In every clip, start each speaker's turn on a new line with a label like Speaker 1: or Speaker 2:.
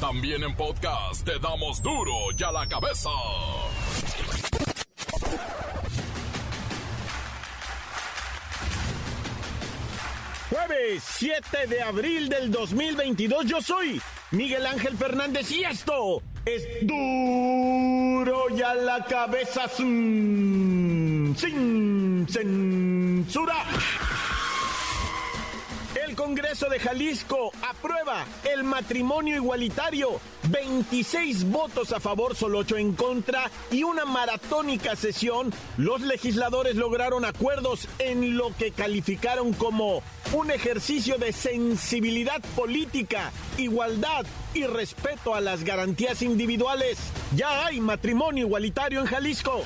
Speaker 1: También en podcast te damos duro y a la cabeza.
Speaker 2: Jueves 7 de abril del 2022 yo soy Miguel Ángel Fernández y esto es duro y a la cabeza sin censura. Congreso de Jalisco aprueba el matrimonio igualitario. 26 votos a favor, solo 8 en contra y una maratónica sesión. Los legisladores lograron acuerdos en lo que calificaron como un ejercicio de sensibilidad política, igualdad y respeto a las garantías individuales. Ya hay matrimonio igualitario en Jalisco.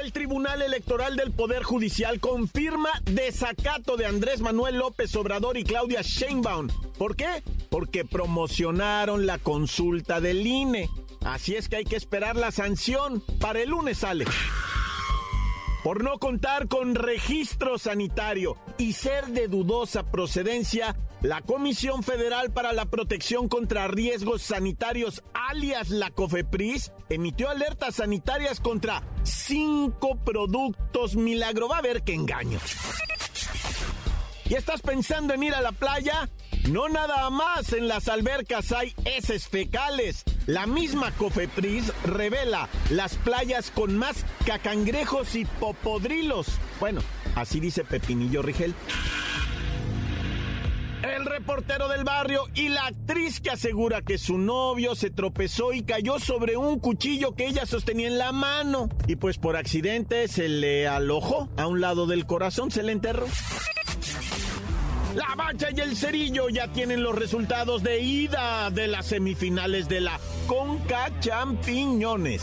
Speaker 2: El Tribunal Electoral del Poder Judicial confirma desacato de Andrés Manuel López Obrador y Claudia Sheinbaum. ¿Por qué? Porque promocionaron la consulta del INE. Así es que hay que esperar la sanción. Para el lunes sale por no contar con registro sanitario y ser de dudosa procedencia, la Comisión Federal para la Protección contra Riesgos Sanitarios, alias la COFEPRIS, emitió alertas sanitarias contra cinco productos milagro. Va a ver qué engaño. ¿Y estás pensando en ir a la playa? No nada más en las albercas hay heces fecales. La misma Cofepris revela las playas con más cacangrejos y popodrilos. Bueno, así dice Pepinillo Rigel. El reportero del barrio y la actriz que asegura que su novio se tropezó y cayó sobre un cuchillo que ella sostenía en la mano. Y pues por accidente se le alojó a un lado del corazón, se le enterró. La Bacha y el Cerillo ya tienen los resultados de ida de las semifinales de la Conca Champiñones.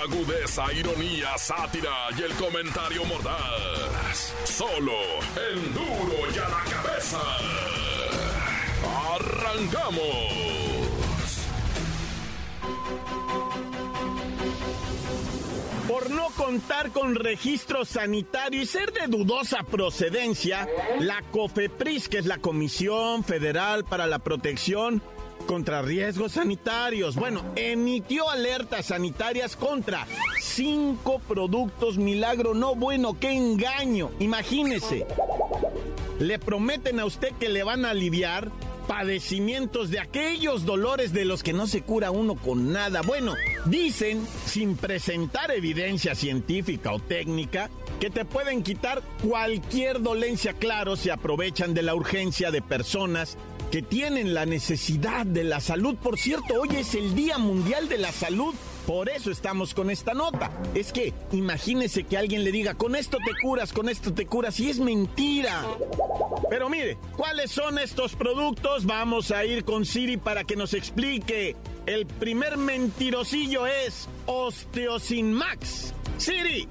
Speaker 1: Agudeza, ironía, sátira y el comentario mordaz. Solo el duro y a la cabeza. ¡Arrancamos!
Speaker 2: Por no contar con registro sanitario y ser de dudosa procedencia, la COFEPRIS, que es la Comisión Federal para la Protección contra Riesgos Sanitarios, bueno, emitió alertas sanitarias contra cinco productos milagro. No, bueno, qué engaño. Imagínese. Le prometen a usted que le van a aliviar padecimientos de aquellos dolores de los que no se cura uno con nada. Bueno, dicen, sin presentar evidencia científica o técnica, que te pueden quitar cualquier dolencia. Claro, se aprovechan de la urgencia de personas que tienen la necesidad de la salud. Por cierto, hoy es el Día Mundial de la Salud. Por eso estamos con esta nota. Es que imagínese que alguien le diga, con esto te curas, con esto te curas, y es mentira. Pero mire, ¿cuáles son estos productos? Vamos a ir con Siri para que nos explique. El primer mentirosillo es Osteosin Max. Siri.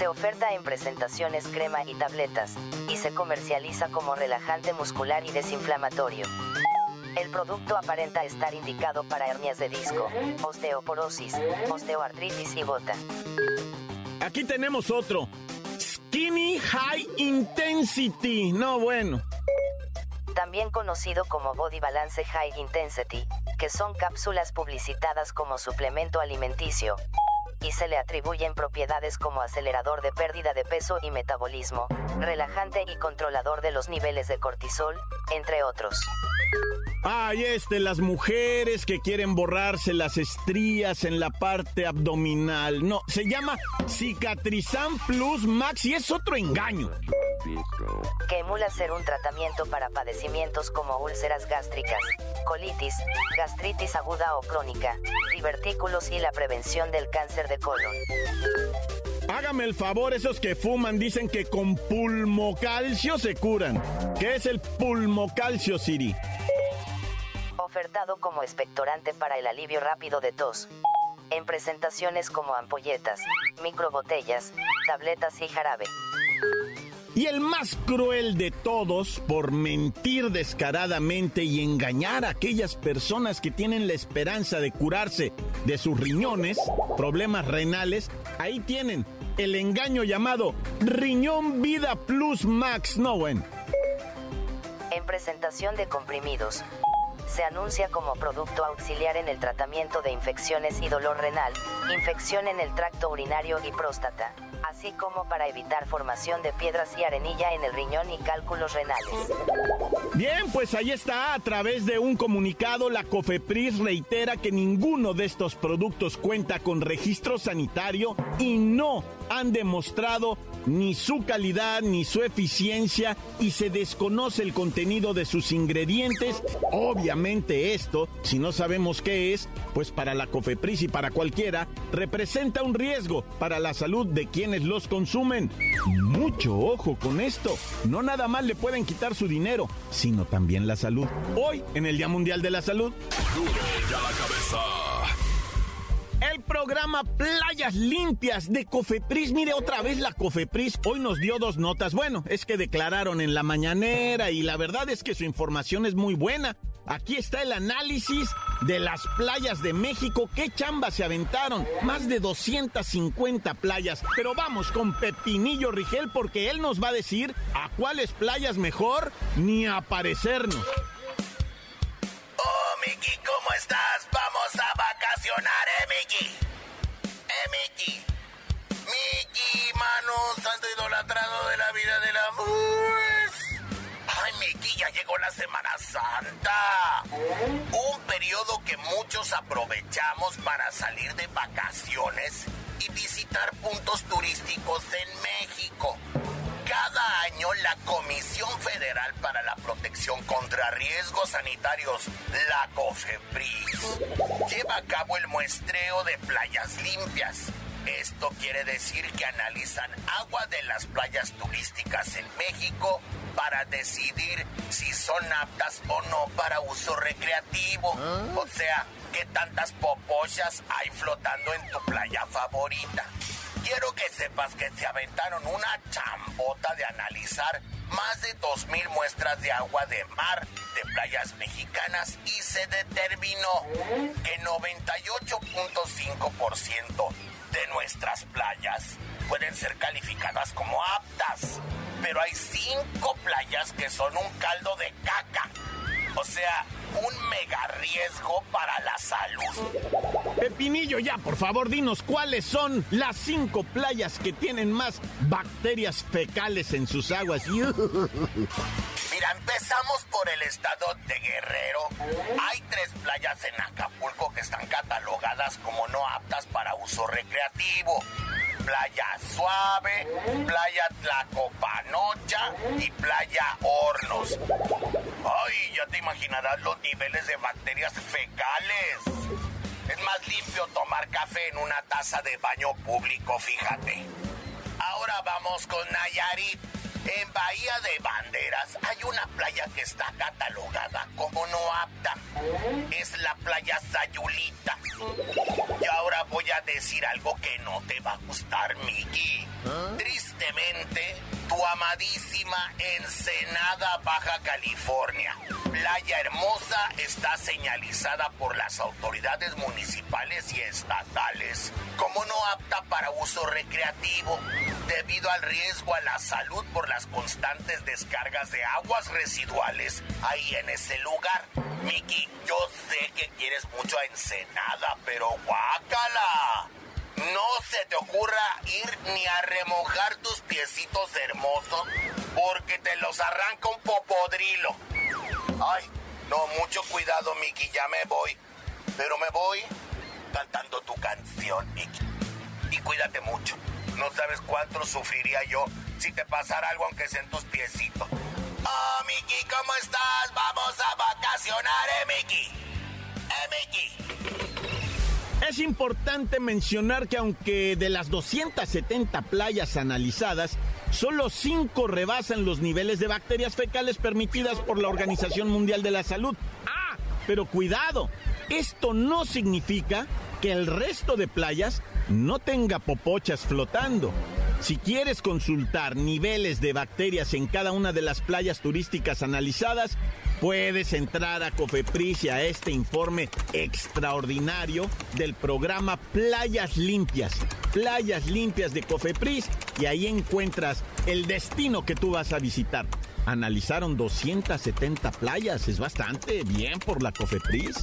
Speaker 3: Se oferta en presentaciones crema y tabletas, y se comercializa como relajante muscular y desinflamatorio. El producto aparenta estar indicado para hernias de disco, osteoporosis, osteoartritis y gota.
Speaker 2: Aquí tenemos otro. Skinny High Intensity. No, bueno.
Speaker 3: También conocido como Body Balance High Intensity, que son cápsulas publicitadas como suplemento alimenticio, y se le atribuyen propiedades como acelerador de pérdida de peso y metabolismo, relajante y controlador de los niveles de cortisol, entre otros.
Speaker 2: Ay, es de las mujeres que quieren borrarse las estrías en la parte abdominal. No, se llama Cicatrizan Plus Max y es otro engaño.
Speaker 3: Que emula ser un tratamiento para padecimientos como úlceras gástricas, colitis, gastritis aguda o crónica, divertículos y la prevención del cáncer de colon.
Speaker 2: Hágame el favor, esos que fuman dicen que con pulmocalcio se curan. ¿Qué es el pulmocalcio, Siri?
Speaker 3: Ofertado como expectorante para el alivio rápido de tos. En presentaciones como ampolletas, microbotellas, tabletas y jarabe.
Speaker 2: Y el más cruel de todos, por mentir descaradamente y engañar a aquellas personas que tienen la esperanza de curarse de sus riñones, problemas renales, ahí tienen el engaño llamado Riñón Vida Plus Max Nowen.
Speaker 3: En presentación de comprimidos, se anuncia como producto auxiliar en el tratamiento de infecciones y dolor renal, infección en el tracto urinario y próstata, así como para evitar formación de piedras y arenilla en el riñón y cálculos renales.
Speaker 2: Bien, pues ahí está, a través de un comunicado, la COFEPRIS reitera que ninguno de estos productos cuenta con registro sanitario y no han demostrado ni su calidad ni su eficiencia y se desconoce el contenido de sus ingredientes. Obviamente esto, si no sabemos qué es, pues para la COFEPRIS y para cualquiera, representa un riesgo para la salud de quienes los consumen. Mucho ojo con esto. No nada más le pueden quitar su dinero, sino también la salud. Hoy, en el Día Mundial de la Salud.
Speaker 1: la cabeza.
Speaker 2: El programa Playas Limpias de Cofepris. Mire, otra vez la Cofepris hoy nos dio dos notas. Bueno, es que declararon en la mañanera y la verdad es que su información es muy buena. Aquí está el análisis de las playas de México. ¿Qué chamba se aventaron? Más de 250 playas. Pero vamos con Pepinillo Rigel porque él nos va a decir a cuáles playas mejor ni aparecernos.
Speaker 4: Oh, Miki, ¿cómo estás? Vamos a vacacionar, ¿eh, Miki? ¿Eh, Miki? Miki, mano, santo idolatrado de la vida del amor. Ay, Miki, ya llegó la Semana Santa. Un periodo que muchos aprovechamos para salir de vacaciones y visitar puntos turísticos en México. Cada año la Comisión Federal para la Protección contra Riesgos Sanitarios, la COFEPRIS, lleva a cabo el muestreo de playas limpias. Esto quiere decir que analizan agua de las playas turísticas en México para decidir si son aptas o no para uso recreativo. O sea, qué tantas popochas hay flotando en tu playa favorita. Quiero que sepas que se aventaron una chambota de analizar más de 2.000 muestras de agua de mar de playas mexicanas y se determinó que 98.5% de nuestras playas pueden ser calificadas como aptas, pero hay cinco playas que son un caldo de caca. O sea, un mega riesgo para la salud.
Speaker 2: Pepinillo, ya, por favor, dinos cuáles son las cinco playas que tienen más bacterias fecales en sus aguas.
Speaker 4: Mira, empezamos por el estado de Guerrero. Hay tres playas en Acapulco que están catalogadas como no aptas para uso recreativo. Playa Suave, Playa Tlacopanocha y Playa Hornos. Ay, ya te imaginarás los niveles de bacterias fecales. Es más limpio tomar café en una taza de baño público, fíjate. Ahora vamos con Nayarit. En Bahía de Banderas hay una playa que está catalogada como no apta. Es la playa Sayulita. Y ahora voy a decir algo que no te va a gustar, Miki. Tristemente, tu amadísima Ensenada, Baja California. Playa Hermosa está señalizada por las autoridades municipales y estatales como no apta para uso recreativo debido al riesgo a la salud por las constantes descargas de aguas residuales ahí en ese lugar. Miki, yo sé que quieres mucho a Ensenada, pero guácala. No se te ocurra ir ni a remojar tus piecitos hermosos porque te los arranca un popodrilo. Ay, no, mucho cuidado, Miki, ya me voy. Pero me voy cantando tu canción, Miki. Y cuídate mucho. No sabes cuánto sufriría yo si te pasara algo aunque sea en tus piecitos. Oh, Miki, ¿cómo estás? Vamos a vacacionar, ¿eh, Miki? ¿Eh, Miki?
Speaker 2: Es importante mencionar que aunque de las 270 playas analizadas, solo 5 rebasan los niveles de bacterias fecales permitidas por la Organización Mundial de la Salud. Ah, pero cuidado, esto no significa que el resto de playas no tenga popochas flotando. Si quieres consultar niveles de bacterias en cada una de las playas turísticas analizadas, puedes entrar a Cofepris y a este informe extraordinario del programa Playas Limpias. Playas Limpias de Cofepris y ahí encuentras el destino que tú vas a visitar. Analizaron 270 playas, es bastante bien por la Cofepris.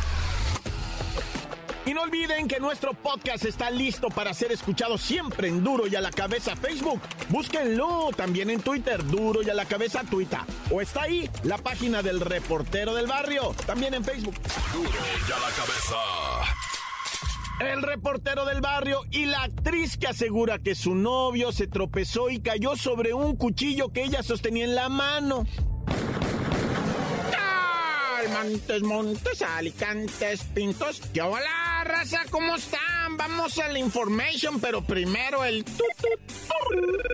Speaker 2: Y no olviden que nuestro podcast está listo para ser escuchado siempre en Duro y a la cabeza Facebook. Búsquenlo también en Twitter, Duro y a la cabeza Twitter. O está ahí la página del reportero del barrio, también en Facebook.
Speaker 1: Duro y a la cabeza.
Speaker 2: El reportero del barrio y la actriz que asegura que su novio se tropezó y cayó sobre un cuchillo que ella sostenía en la mano. Montes, montes, alicantes, pintos. ¿Qué hola, raza? ¿Cómo están? Vamos a la information, pero primero el...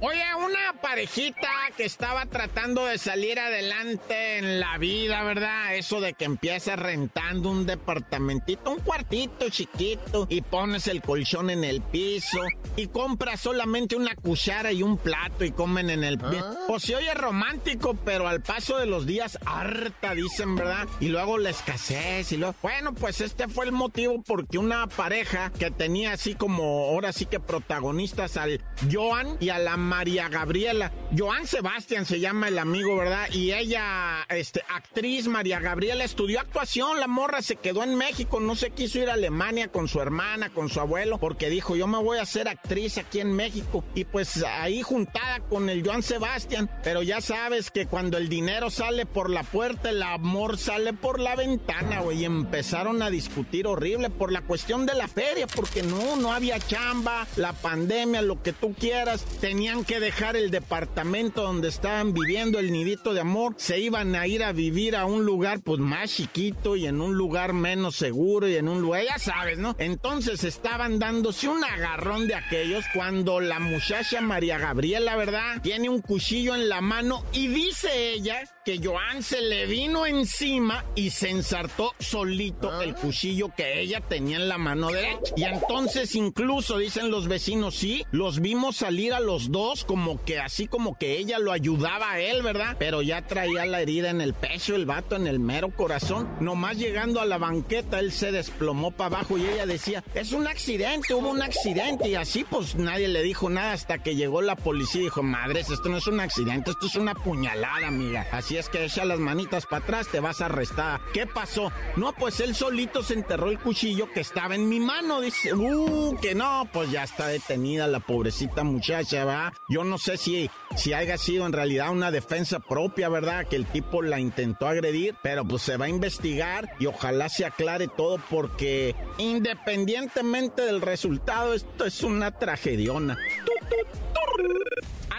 Speaker 2: Oye, una parejita que estaba tratando de salir adelante en la vida, ¿verdad? Eso de que empiezas rentando un departamentito, un cuartito chiquito, y pones el colchón en el piso, y compras solamente una cuchara y un plato y comen en el pie. Pues se oye romántico, pero al paso de los días, harta, dicen, ¿verdad? Y luego la escasez, y luego... Bueno, pues este fue el motivo porque una pareja que tenía así como, ahora sí que protagonistas al Joan y a la María Gabriela. Joan Sebastián se llama el amigo, ¿verdad? Y ella, este, actriz María Gabriela, estudió actuación, la morra se quedó en México, no se quiso ir a Alemania con su hermana, con su abuelo, porque dijo, yo me voy a hacer actriz aquí en México. Y pues ahí juntada con el Joan Sebastián, pero ya sabes que cuando el dinero sale por la puerta, el amor sale por la ventana, güey. Empezaron a discutir horrible por la cuestión de la feria, porque no, no había chamba, la pandemia, lo que tú quieras. Tenían que dejar el departamento donde estaban viviendo el nidito de amor. Se iban a ir a vivir a un lugar pues más chiquito y en un lugar menos seguro y en un lugar, ya sabes, ¿no? Entonces estaban dándose un agarrón de aquellos cuando la muchacha María Gabriela, ¿verdad? Tiene un cuchillo en la mano y dice ella que Joan se le vino encima y se ensartó solito el cuchillo que ella tenía en la mano derecha. Y entonces incluso dicen los vecinos, sí, los vimos salir a los dos como que así como que ella lo ayudaba a él, ¿verdad? Pero ya traía la herida en el pecho, el vato en el mero corazón. Nomás llegando a la banqueta, él se desplomó para abajo y ella decía, es un accidente, hubo un accidente. Y así pues nadie le dijo nada hasta que llegó la policía y dijo, madres, esto no es un accidente, esto es una puñalada, amiga. Así es que echa las manitas para atrás, te vas a arrestar. ¿Qué pasó? No, pues él solito se enterró el cuchillo que estaba en mi mano. Dice, uh, que no, pues ya está detenida la pobrecita muchacha, ¿va? Yo no sé si, si haya sido en realidad una defensa propia, ¿verdad? Que el tipo la intentó agredir, pero pues se va a investigar y ojalá se aclare todo porque independientemente del resultado, esto es una tragediona.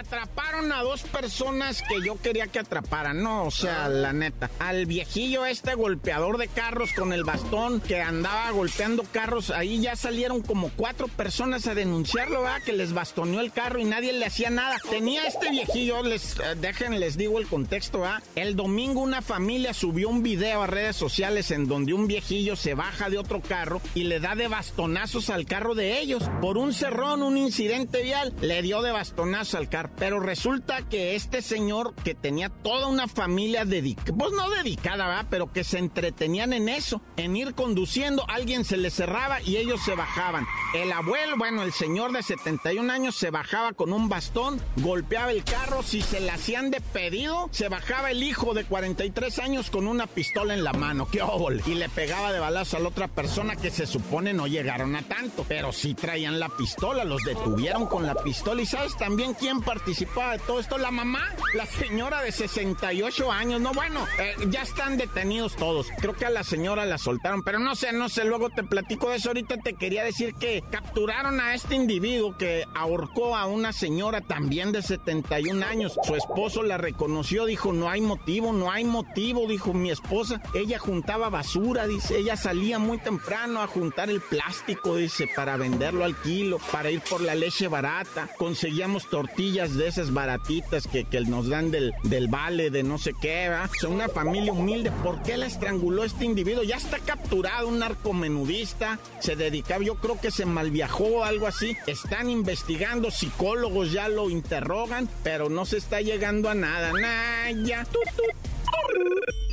Speaker 2: Atraparon a dos personas que yo quería que atraparan, no, o sea, la neta. Al viejillo este golpeador de carros con el bastón que andaba golpeando carros, ahí ya salieron como cuatro personas a denunciarlo, ¿verdad? Que les bastoneó el carro y nadie le hacía nada. Tenía este viejillo, les eh, dejen, les digo el contexto, ¿verdad? El domingo una familia subió un video a redes sociales en donde un viejillo se baja de otro carro y le da de bastonazos al carro de ellos. Por un cerrón, un incidente vial, le dio de bastonazo al carro. Pero resulta que este señor que tenía toda una familia dedicada, pues no dedicada, ¿verdad? Pero que se entretenían en eso, en ir conduciendo, alguien se le cerraba y ellos se bajaban. El abuelo, bueno, el señor de 71 años se bajaba con un bastón, golpeaba el carro, si se le hacían de pedido, se bajaba el hijo de 43 años con una pistola en la mano, qué óvole, y le pegaba de balazo a la otra persona que se supone no llegaron a tanto, pero sí traían la pistola, los detuvieron con la pistola. ¿Y sabes también quién participaba de todo esto? La mamá, la señora de 68 años, no, bueno, eh, ya están detenidos todos. Creo que a la señora la soltaron, pero no sé, no sé, luego te platico de eso. Ahorita te quería decir que capturaron a este individuo que ahorcó a una señora también de 71 años. Su esposo la reconoció, dijo, no hay motivo, no hay motivo, dijo mi esposa. Ella juntaba basura, dice, ella salía muy temprano a juntar el plástico, dice, para venderlo al kilo, para ir por la leche barata. Conseguíamos tortillas de esas baratitas que, nos dan del, del vale, de no sé qué, ¿va? O una familia humilde. ¿Por qué la estranguló este individuo? Ya está capturado, un narcomenudista, se dedicaba, yo creo que se malviajó, algo así. Están investigando, psicólogos ya lo interrogan, pero no se está llegando a nada. Naya.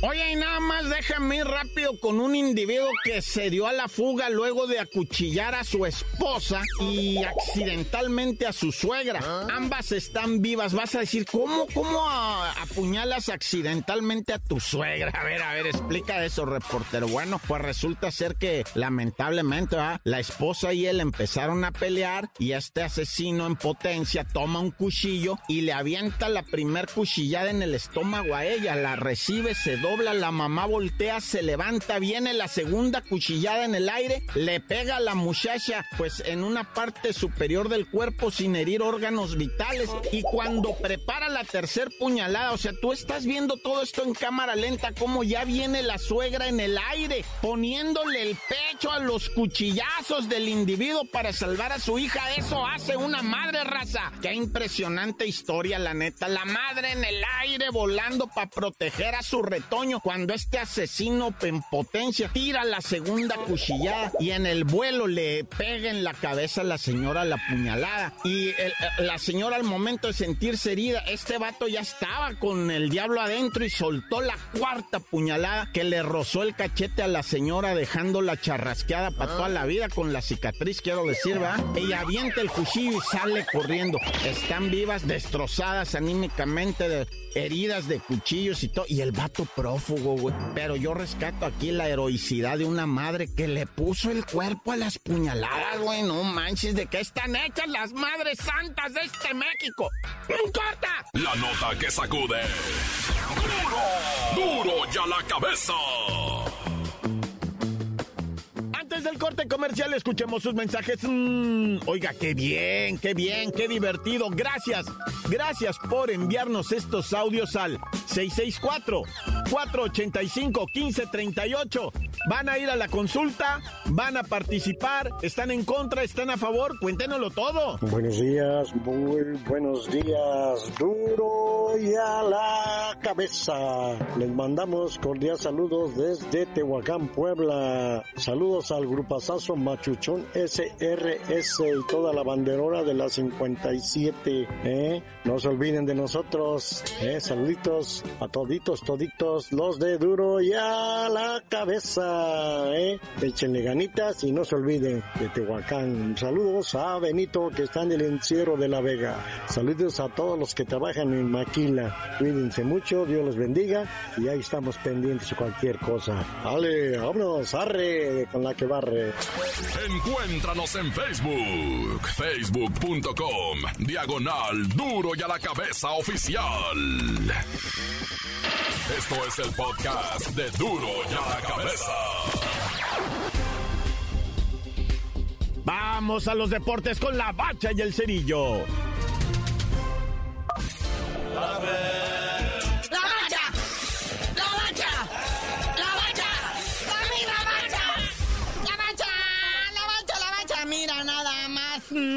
Speaker 2: Oye, y nada más déjame ir rápido con un individuo que se dio a la fuga luego de acuchillar a su esposa y accidentalmente a su suegra. ¿Ah? Ambas están vivas. Vas a decir, ¿cómo, cómo apuñalas accidentalmente a tu suegra? A ver, a ver, explica eso, reportero. Bueno, pues resulta ser que lamentablemente la esposa y él empezaron a pelear y este asesino en potencia toma un cuchillo y le avienta la primer cuchillada en el estómago a ella. La recibe, se dobla, la mamá voltea, se levanta, viene la segunda cuchillada en el aire, le pega a la muchacha pues en una parte superior del cuerpo sin herir órganos vitales. Y cuando prepara la tercer puñalada, o sea, tú estás viendo todo esto en cámara lenta como ya viene la suegra en el aire poniéndole el pecho a los cuchillazos del individuo para salvar a su hija, eso hace una madre raza. Qué impresionante historia, la neta, la madre en el aire volando para proteger a su retorno cuando este asesino en potencia tira la segunda cuchillada y en el vuelo le pega en la cabeza a la señora la puñalada. Y la señora al momento de sentirse herida, este vato ya estaba con el diablo adentro y soltó la cuarta puñalada que le rozó el cachete a la señora dejándola charrasqueada para toda la vida con la cicatriz, quiero decir, ¿verdad? Ella avienta el cuchillo y sale corriendo. Están vivas, destrozadas anímicamente, de, heridas de cuchillos y todo. Y el vato Pero yo rescato aquí la heroicidad de una madre que le puso el cuerpo a las puñaladas, güey. No manches, ¿de qué están hechas las madres santas de este México? ¡Corta!
Speaker 1: La nota que sacude. ¡Duro! ¡Duro ya la cabeza!
Speaker 2: Del corte comercial, escuchemos sus mensajes. Mm, oiga, qué bien, qué bien, qué divertido. Gracias, gracias por enviarnos estos audios al 664-485-1538. ¿Van a ir a la consulta? ¿Van a participar? ¿Están en contra? ¿Están a favor? Cuéntenoslo todo.
Speaker 5: Buenos días, muy buenos días. Duro y a la cabeza. Les mandamos cordiales saludos desde Tehuacán, Puebla. Saludos al grupazazo Machuchón SRS y toda la banderora de la 57. ¿eh? No se olviden de nosotros. ¿eh? Saluditos a toditos, toditos, los de duro y a la cabeza, ¿eh? Échenle ganitas y no se olviden de Tehuacán. Saludos a Benito que está en el encierro de la Vega. Saludos a todos los que trabajan en Maquila. Cuídense mucho, Dios los bendiga y ahí estamos pendientes de cualquier cosa. Dale, vámonos, arre con la que
Speaker 1: Encuéntranos en Facebook, facebook.com, diagonal duro y a la cabeza oficial. Esto es el podcast de Duro y a la Cabeza.
Speaker 2: Vamos a los deportes con la bacha y el cerillo.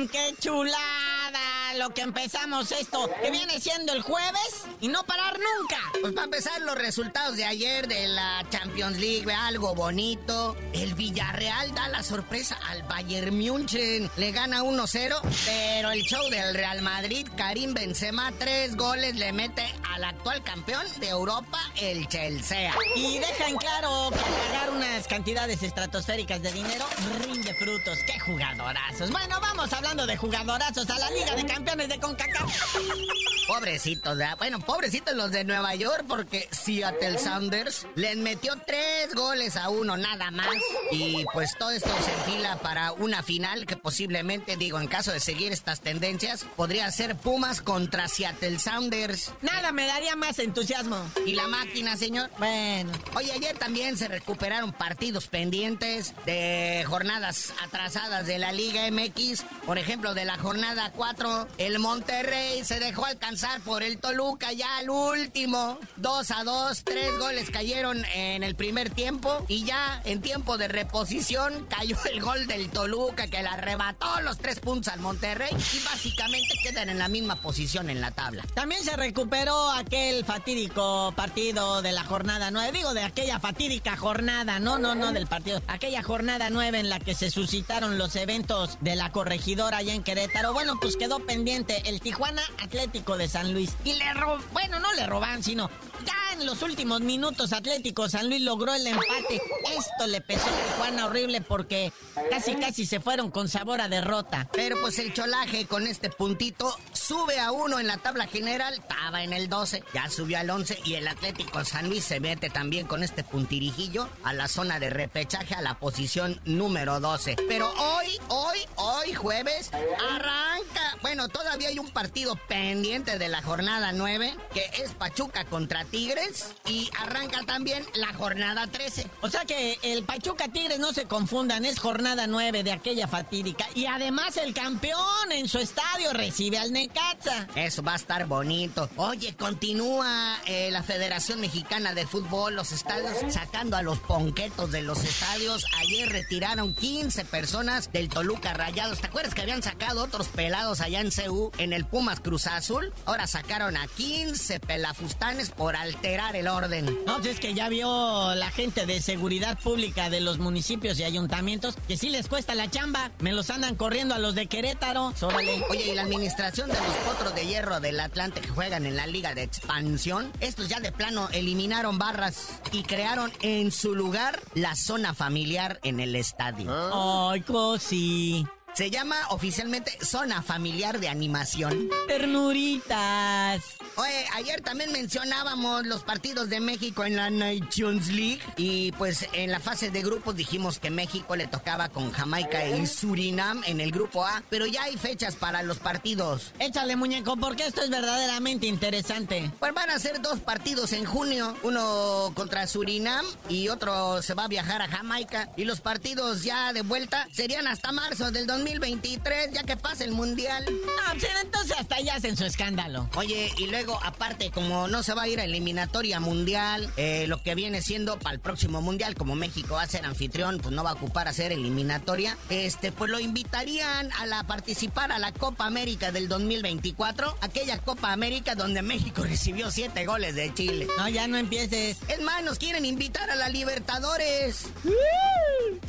Speaker 6: Mm, ¡Qué chulada! lo lo que empezamos esto, que viene siendo el jueves y no parar nunca.
Speaker 7: Pues para empezar los resultados de ayer de la Champions League, algo bonito. El Villarreal da la sorpresa al Bayern München, le gana 1-0, pero el show del Real Madrid, Karim Benzema, tres goles le mete al actual campeón de Europa, el Chelsea.
Speaker 6: Y deja en claro que pagar unas cantidades estratosféricas de dinero rinde frutos. ¡Qué jugadorazos! Bueno, vamos hablando de jugadorazos a la Liga de Campeones de CONCACAF.
Speaker 7: Pobrecitos, ¿verdad? bueno, pobrecitos los de Nueva York porque Seattle Sounders les metió tres goles a uno nada más. Y pues todo esto se enfila para una final que posiblemente, digo, en caso de seguir estas tendencias, podría ser Pumas contra Seattle Sounders.
Speaker 6: Nada me daría más entusiasmo.
Speaker 7: ¿Y la máquina, señor?
Speaker 6: Bueno.
Speaker 7: Oye, ayer también se recuperaron partidos pendientes de jornadas atrasadas de la Liga MX. Por ejemplo, de la jornada 4, el Monterrey se dejó alcanzar por el Toluca ya al último. 2 a 2, tres goles cayeron en el primer tiempo y ya en tiempo de reposición cayó el gol del Toluca que le arrebató los tres puntos al Monterrey y básicamente quedan en la misma posición en la tabla.
Speaker 6: También se recuperó aquel fatídico partido de la jornada 9. Digo, de aquella fatídica jornada, no, no, no del partido. Aquella jornada 9 en la que se suscitaron los eventos de la corregidora allá en Querétaro. Bueno, pues quedó pendiente el Tijuana Atlético de San Luis. Y le roban, bueno, no le roban, sino Yeah. En los últimos minutos Atlético San Luis logró el empate. Esto le pesó a Tijuana horrible porque casi casi se fueron con sabor a derrota.
Speaker 7: Pero pues el cholaje con este puntito sube a uno en la tabla general, estaba en el 12, ya subió al 11 y el Atlético San Luis se mete también con este puntirijillo a la zona de repechaje a la posición número 12. Pero hoy, hoy, hoy jueves arranca, bueno, todavía hay un partido pendiente de la jornada 9 que es Pachuca contra Tigres y arranca también la jornada 13.
Speaker 6: O sea que el Pachuca Tigres no se confundan, es jornada 9 de aquella fatídica. Y además el campeón en su estadio recibe al Necaxa.
Speaker 7: Eso va a estar bonito. Oye, continúa eh, la Federación Mexicana de Fútbol, los estadios sacando a los ponquetos de los estadios. Ayer retiraron 15 personas del Toluca Rayados. ¿Te acuerdas que habían sacado otros pelados allá en CU en el Pumas Cruz Azul? Ahora sacaron a 15 pelafustanes por alterar el orden.
Speaker 6: No, pues es que ya vio la gente de seguridad pública de los municipios y ayuntamientos que sí les cuesta la chamba. Me los andan corriendo a los de Querétaro. Sórale.
Speaker 7: Oye, y la administración de los potros de hierro del Atlante que juegan en la Liga de Expansión, estos ya de plano eliminaron barras y crearon en su lugar la zona familiar en el estadio.
Speaker 6: Ay, cosi.
Speaker 7: Se llama oficialmente Zona Familiar de Animación.
Speaker 6: Ternuritas.
Speaker 7: Oye, ayer también mencionábamos los partidos de México en la Nations League y pues en la fase de grupos dijimos que México le tocaba con Jamaica y Surinam en el grupo A, pero ya hay fechas para los partidos.
Speaker 6: Échale, muñeco, porque esto es verdaderamente interesante.
Speaker 7: Pues van a ser dos partidos en junio, uno contra Surinam y otro se va a viajar a Jamaica y los partidos ya de vuelta serían hasta marzo del 2023, ya que pasa el Mundial.
Speaker 6: Ah, pues entonces hasta allá hacen su escándalo.
Speaker 7: Oye, y luego aparte, como no se va a ir a eliminatoria mundial, eh, lo que viene siendo para el próximo mundial, como México va a ser anfitrión, pues no va a ocupar hacer eliminatoria, este, pues lo invitarían a la participar a la Copa América del 2024, aquella Copa América donde México recibió siete goles de Chile.
Speaker 6: No, ya no empieces.
Speaker 7: Es más, nos quieren invitar a la Libertadores.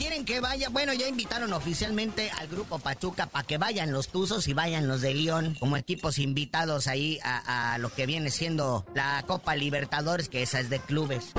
Speaker 7: Quieren que vaya, bueno, ya invitaron oficialmente al grupo Pachuca para que vayan los Tuzos y vayan los de León como equipos invitados ahí a, a lo que viene siendo la Copa Libertadores, que esa es de clubes.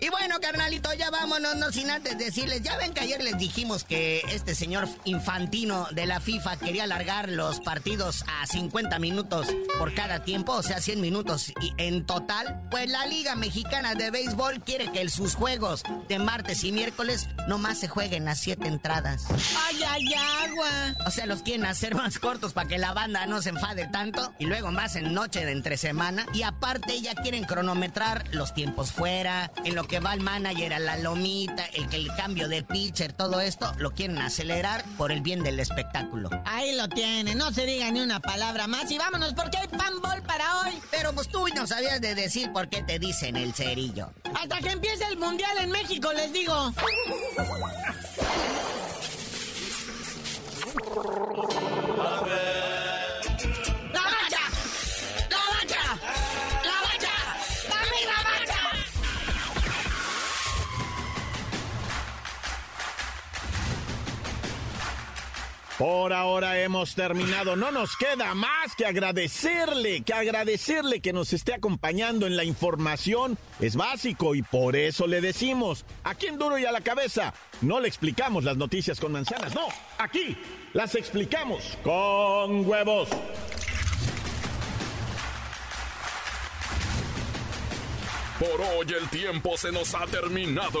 Speaker 7: Y bueno, carnalito, ya vámonos, no sin antes decirles, ya ven que ayer les dijimos que este señor infantino de la FIFA quería alargar los partidos a 50 minutos por cada tiempo, o sea, 100 minutos y en total. Pues la Liga Mexicana de Béisbol quiere que sus juegos de martes y miércoles nomás se jueguen a 7 entradas.
Speaker 6: ¡Ay, ay, agua!
Speaker 7: O sea, los quieren hacer más cortos para que la banda no se enfade tanto y luego más en noche de entre semana. Y aparte ya quieren cronometrar los tiempos fuera, en lo que va el manager a la lomita, el que el cambio de pitcher, todo esto lo quieren acelerar por el bien del espectáculo.
Speaker 6: Ahí lo tienen, no se diga ni una palabra más y vámonos porque hay fanball para hoy.
Speaker 7: Pero pues tú no sabías de decir por qué te dicen el cerillo.
Speaker 6: Hasta que empiece el mundial en México, les digo.
Speaker 2: Por ahora hemos terminado. No nos queda más que agradecerle, que agradecerle que nos esté acompañando en la información. Es básico y por eso le decimos, aquí en Duro y a la cabeza, no le explicamos las noticias con manzanas, no, aquí las explicamos con huevos.
Speaker 1: Por hoy el tiempo se nos ha terminado.